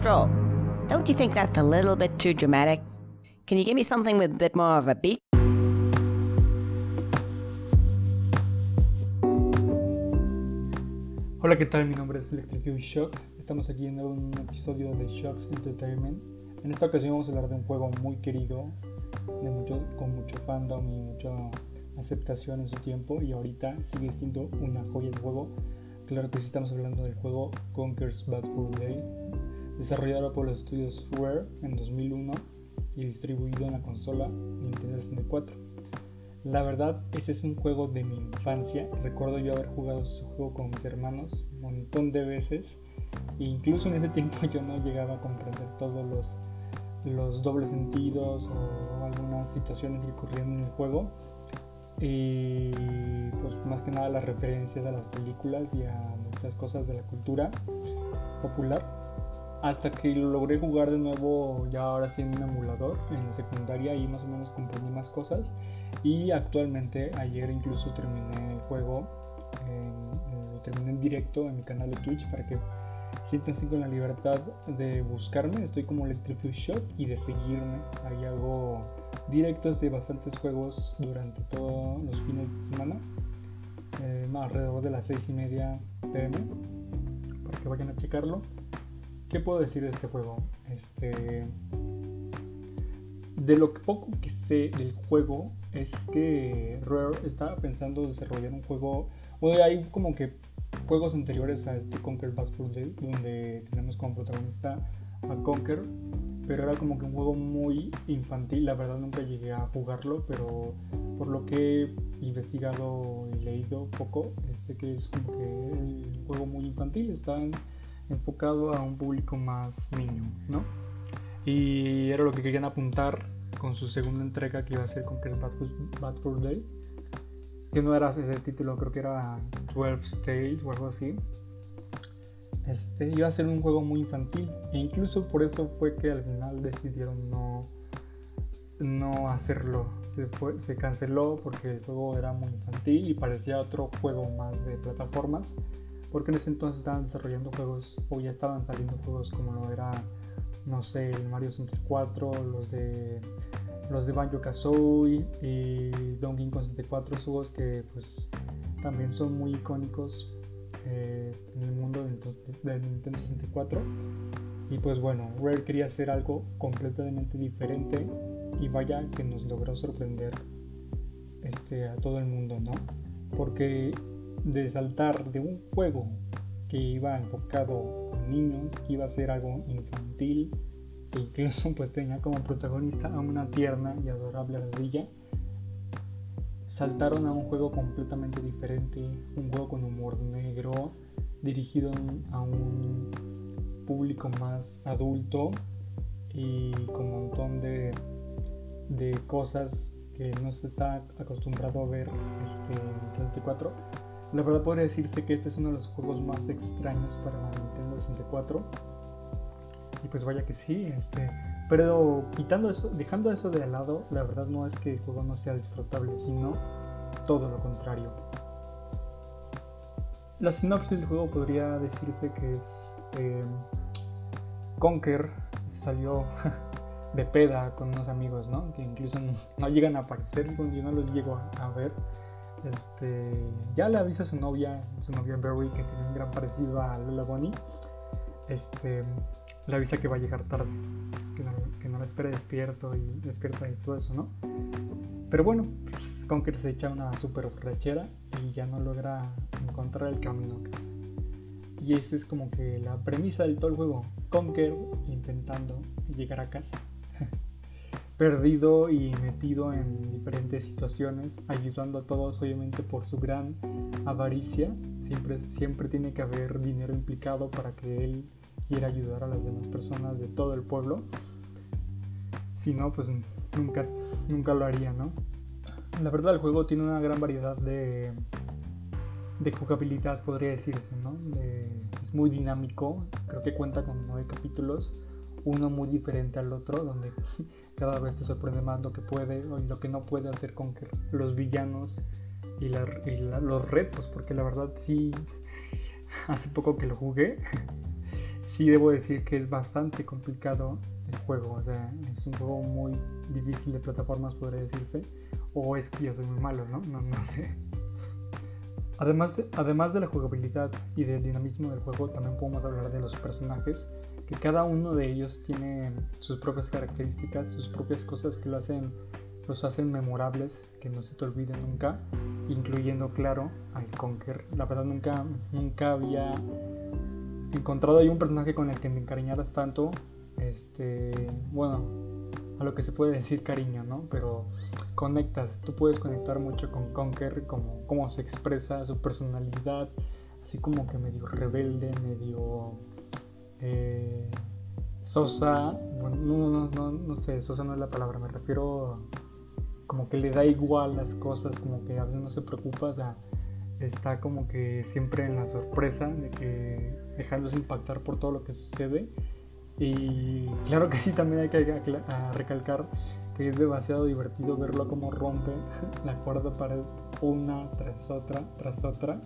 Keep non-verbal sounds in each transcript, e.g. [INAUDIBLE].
stroll. Don't you think that's a little bit too dramatic? Can you give me something with a bit more of a beat? Hola, ¿qué tal? Mi nombre es Electrify Shock. Estamos aquí en un episodio de Shocks Entertainment. En esta ocasión vamos a hablar de un juego muy querido, de mucho, con mucho fandom y mucha aceptación en su tiempo y ahorita sigue siendo una joya de juego. Claro que sí estamos hablando del juego Conker's Bad Fur Day, desarrollado por los estudios Rare en 2001 y distribuido en la consola Nintendo 64. La verdad, este es un juego de mi infancia. Recuerdo yo haber jugado este juego con mis hermanos un montón de veces. E incluso en ese tiempo [LAUGHS] yo no llegaba a comprender todos los, los dobles sentidos o algunas situaciones que ocurrían en el juego. Y pues más que nada las referencias a las películas y a muchas cosas de la cultura popular hasta que lo logré jugar de nuevo ya ahora sí en un emulador en secundaria y más o menos comprendí más cosas. Y actualmente ayer incluso terminé el juego lo terminé en directo en mi canal de Twitch para que siéntanse con la libertad de buscarme. Estoy como Electrify Shop y de seguirme. Ahí hago directos de bastantes juegos durante todos los fines de semana eh, alrededor de las 6 y media pm para que vayan a checarlo ¿Qué puedo decir de este juego? Este. De lo poco que sé del juego es que Rare estaba pensando desarrollar un juego. Bueno, hay como que juegos anteriores a este Conquer Bad Day, donde tenemos como protagonista a Conquer, pero era como que un juego muy infantil. La verdad nunca llegué a jugarlo, pero por lo que he investigado y leído poco, sé que es como que un juego muy infantil. Están enfocado a un público más niño, ¿no? Y era lo que querían apuntar con su segunda entrega que iba a ser con Bad, for Day. Que no era ese título, creo que era 12 Tales o algo así. Este iba a ser un juego muy infantil. E incluso por eso fue que al final decidieron no, no hacerlo. Se, fue, se canceló porque el juego era muy infantil y parecía otro juego más de plataformas porque en ese entonces estaban desarrollando juegos o ya estaban saliendo juegos como lo era no sé el Mario 64 los de los de Banjo Kazooie y Donkey Kong 64 juegos que pues también son muy icónicos eh, en el mundo del, Nintendo 64 y pues bueno Rare quería hacer algo completamente diferente y vaya que nos logró sorprender este, a todo el mundo no porque de saltar de un juego que iba enfocado a niños, que iba a ser algo infantil, e incluso [LAUGHS] pues tenía como protagonista a una tierna y adorable ardilla, saltaron a un juego completamente diferente, un juego con humor negro, dirigido a un público más adulto y con un montón de, de cosas que no se está acostumbrado a ver este, en 64 la verdad podría decirse que este es uno de los juegos más extraños para la Nintendo 64. Y pues vaya que sí, este. Pero quitando eso, dejando eso de lado, la verdad no es que el juego no sea disfrutable, sino todo lo contrario. La sinopsis del juego podría decirse que es eh, Conker se salió [LAUGHS] de peda con unos amigos, ¿no? Que incluso no, llegan a aparecer, yo no los llego a ver este, ya le avisa a su novia, su novia Barry, que tiene un gran parecido a Lola Bonnie. Este, le avisa que va a llegar tarde, que no, que la espere despierto y despierta y todo eso, ¿no? Pero bueno, pues, Conker se echa una super borrachera y ya no logra encontrar el camino a casa. Y esa es como que la premisa del todo el juego. Conker intentando llegar a casa perdido y metido en diferentes situaciones, ayudando a todos obviamente por su gran avaricia. Siempre, siempre tiene que haber dinero implicado para que él quiera ayudar a las demás personas de todo el pueblo. Si no, pues nunca, nunca lo haría, ¿no? La verdad el juego tiene una gran variedad de, de jugabilidad, podría decirse, ¿no? es muy dinámico, creo que cuenta con nueve capítulos, uno muy diferente al otro, donde cada vez te sorprende más lo que puede o lo que no puede hacer con los villanos y, los retos, porque la verdad sí, hace poco que lo jugué, [LAUGHS] sí debo decir que es bastante complicado el juego. O sea, es un juego muy difícil de plataformas, podría decirse. O es que yo soy muy malo, ¿no? No, no sé. Además de, además de la jugabilidad y del dinamismo del juego, también podemos hablar de los personajes, que cada uno de ellos tiene sus propias características, sus propias cosas que lo hacen, los hacen memorables, que no se te olviden nunca, incluyendo, claro, al Conker. La verdad nunca, nunca había encontrado ahí un personaje con el que me encariñaras tanto, este, bueno, a lo que se puede decir cariño, ¿no? Pero conectas, tú puedes conectar mucho con Conker, como cómo se expresa, su personalidad, así como que medio rebelde, medio eh, sosa, bueno, no, no, no, sé, sosa no es la palabra, me refiero como que le da igual las cosas, como que a veces no se preocupa, o sea, está como que siempre en la sorpresa de que dejándose impactar por todo lo que sucede. Y claro que sí, también hay que recalcar que es demasiado divertido verlo como rompe [LAUGHS] la cuerda pared una tras otra, tras otra.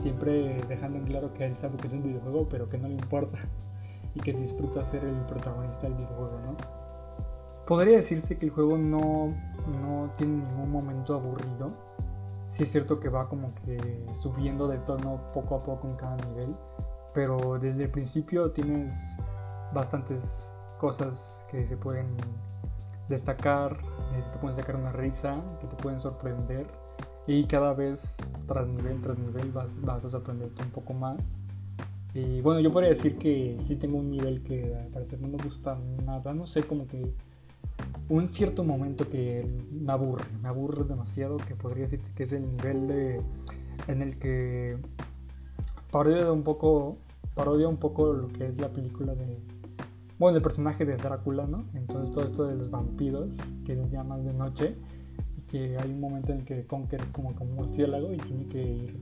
Siempre dejando en claro que él sabe que es un videojuego, pero que no le importa [LAUGHS] y que disfruta ser el protagonista del videojuego, ¿no? Podría decirse que el juego no, no tiene ningún momento aburrido sí es cierto que va como que subiendo de tono poco a poco en cada nivel, pero desde el principio tienes bastantes cosas que se pueden destacar, eh, te pueden sacar una risa, que te pueden sorprender y cada vez tras nivel tras nivel vas, vas a sorprenderte un poco más. Y bueno, yo podría decir que sí tengo un nivel que al parecer no me gusta nada, no sé, como que un cierto momento que me aburre, me aburre demasiado, que podría decirte que es el nivel de, en el que parodia un poco, parodia un poco lo que es la película de, bueno, el personaje de Drácula, ¿no? Entonces todo esto de los vampiros que les llaman de noche y que hay un momento en que Conker es como, como un murciélago y tiene que ir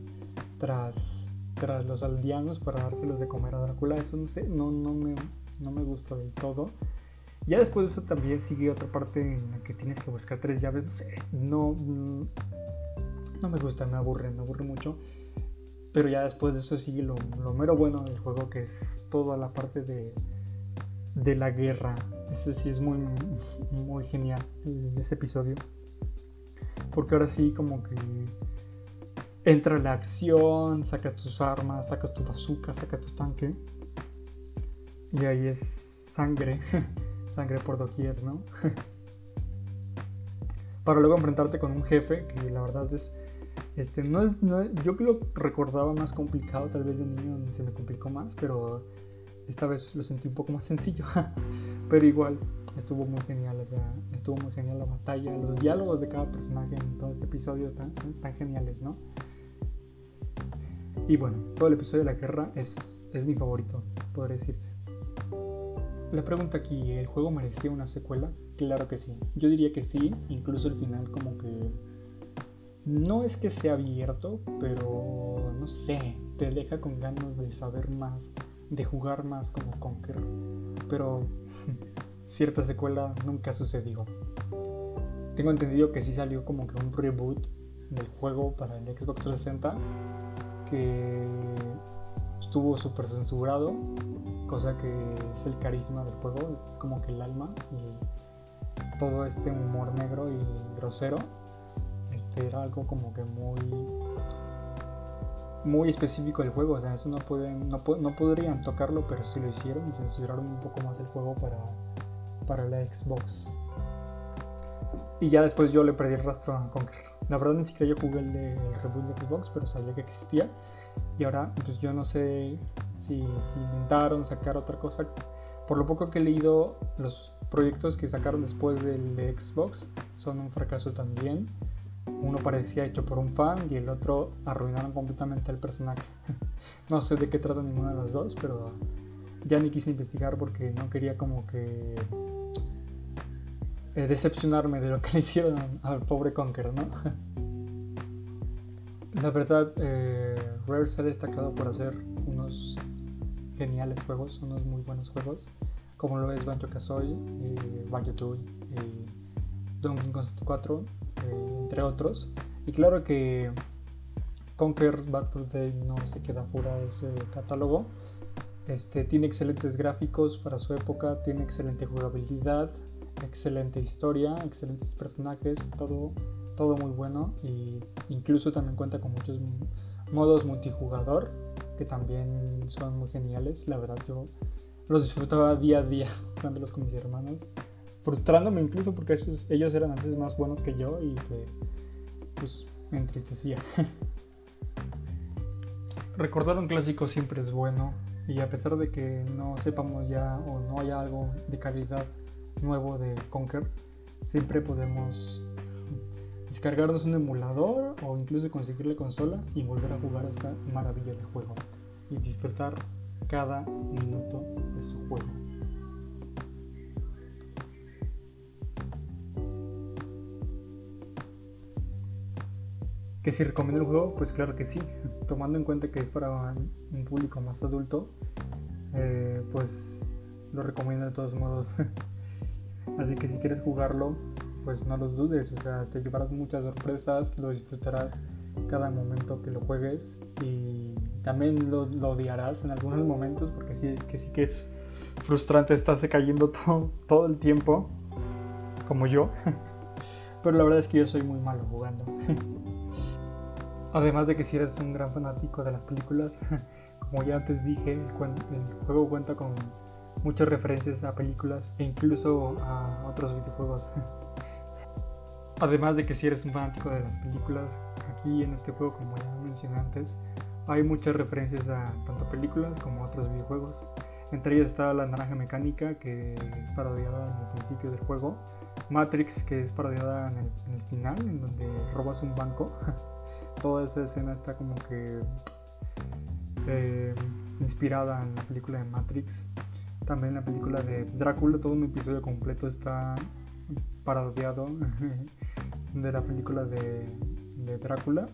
tras, tras los aldeanos para dárselos de comer a Drácula. Eso no sé, no, no, me, no me gusta del todo. Ya después de eso también sigue otra parte en la que tienes que buscar tres llaves. No sé, no, mm, no me gusta, me aburre, me aburre mucho. Pero ya después de eso sigue lo, mero bueno del juego, que es toda la parte de, de la guerra. Ese sí es muy, muy genial, ese episodio. Porque ahora sí como que entra la acción, sacas tus armas, sacas tu bazooka, sacas tu tanque. Y ahí es sangre. [LAUGHS] sangre por doquier, ¿no? [LAUGHS] Para luego enfrentarte con un jefe que la verdad es, este, no es, yo lo recordaba más complicado, tal vez de niño se me complicó más, pero esta vez lo sentí un poco más sencillo, [LAUGHS] pero igual estuvo muy genial, o sea, estuvo muy genial la batalla, los diálogos de cada personaje en todo este episodio están, geniales, ¿no? Y bueno, todo el episodio de la guerra es, es mi favorito, podría decirse. La pregunta aquí, ¿el juego merecía una secuela? Claro que sí. Yo diría que sí, incluso el final como que... No es que sea abierto, pero no sé, te deja con ganas de saber más, de jugar más como Conquer. Pero cierta secuela nunca sucedió. Tengo entendido que sí salió como que un reboot del juego para el Xbox 360 que estuvo súper censurado cosa que es el carisma del juego, es como que el alma y todo este humor negro y grosero, este era algo como que muy muy específico del juego, o sea, eso no pueden no, no podrían tocarlo, pero sí lo hicieron y censuraron un poco más el juego para para la Xbox. Y ya después yo le perdí el rastro a Conquer. La verdad ni siquiera yo jugué el de reboot de Xbox, pero sabía que existía. Y ahora pues yo no sé si, intentaron sacar otra cosa. Por lo poco que he leído, los proyectos que sacaron después del de Xbox son un fracaso también. Uno parecía hecho por un fan y el otro arruinaron completamente al personaje. [LAUGHS] no sé de qué trata ninguno de los dos, pero ya ni quise investigar porque no quería como que eh, decepcionarme de lo que [LAUGHS] le hicieron al pobre Conker, ¿no? [LAUGHS] La verdad, eh, Rare se ha destacado por hacer unos geniales juegos, unos muy buenos juegos, como lo es Banjo Kazooie, eh, Banjo Tooie, eh, Donkey Kong 64, eh, entre otros. Y claro que Conker's Bad Fur Day no se queda fuera de ese catálogo. Este, tiene excelentes gráficos para su época, tiene excelente jugabilidad, excelente historia, excelentes personajes, todo, todo muy bueno y incluso también cuenta con muchos modos multijugador que también son muy geniales. La verdad yo los disfrutaba día a día [LAUGHS] jugándolos con mis hermanos, frustrándome incluso porque ellos eran antes más buenos que yo y pues me entristecía. [LAUGHS] Recordar un clásico siempre es bueno y a pesar de que no sepamos ya o no haya algo de calidad nuevo de Conquer, siempre podemos descargarnos un emulador o incluso conseguir la consola y volver a jugar esta maravilla de juego y disfrutar cada minuto de su juego. Que si recomiendo el juego, pues claro que sí. [LAUGHS] Tomando en cuenta que es para un público más adulto, eh, pues lo recomiendo de todos modos. [LAUGHS] Así que si quieres jugarlo, pues no los dudes. O sea, te llevarás muchas sorpresas, lo disfrutarás cada momento que lo juegues y también lo, odiarás en algunos momentos porque sí que sí que es frustrante estarse cayendo [LAUGHS] todo, todo el tiempo como yo pero la verdad es que yo soy muy malo jugando Además de que si eres un gran fanático de las películas, [LAUGHS] como ya antes dije, el, juego cuenta con muchas referencias a películas e incluso a otros videojuegos. [LAUGHS] Además de que si eres un fanático de las películas, aquí en este juego, como ya mencioné antes, hay muchas referencias a tanto películas como otros videojuegos. Entre ellas está La Naranja Mecánica, que es parodiada en el principio del juego. Matrix, que es parodiada en el, en el final, en donde robas un banco. [LAUGHS] toda esa escena está como que eh, inspirada en la película de Matrix. También la película de Drácula, todo un episodio completo está parodiado [LAUGHS] de la película de, Drácula.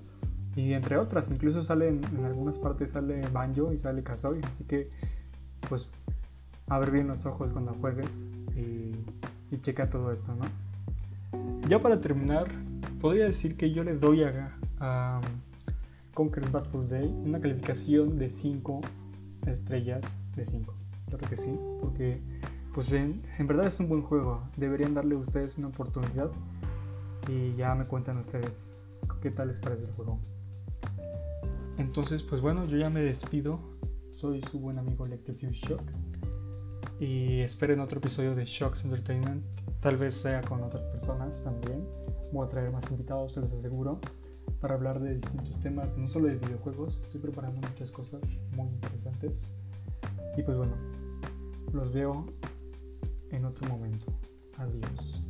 Y entre otras, incluso sale en, algunas partes sale Banjo y sale Kazooie. Así que, pues, abre bien los ojos cuando juegues y, y checa todo esto, ¿no? Ya para terminar, podría decir que yo le doy a, a Bad Fur Day una calificación de 5 estrellas de 5. Claro que sí, porque pues en, verdad es un buen juego. Deberían darle a ustedes una oportunidad y ya me cuentan ustedes qué tal les parece el juego. Entonces, pues bueno, yo ya me despido. Soy su buen amigo Electrofuse Shock. Y esperen otro episodio de Shocks Entertainment. Tal vez sea con otras personas también. Voy a traer más invitados, se los aseguro, para hablar de distintos temas, no solo de videojuegos. Estoy preparando muchas cosas muy interesantes. Y pues bueno, los veo en otro momento. Adiós.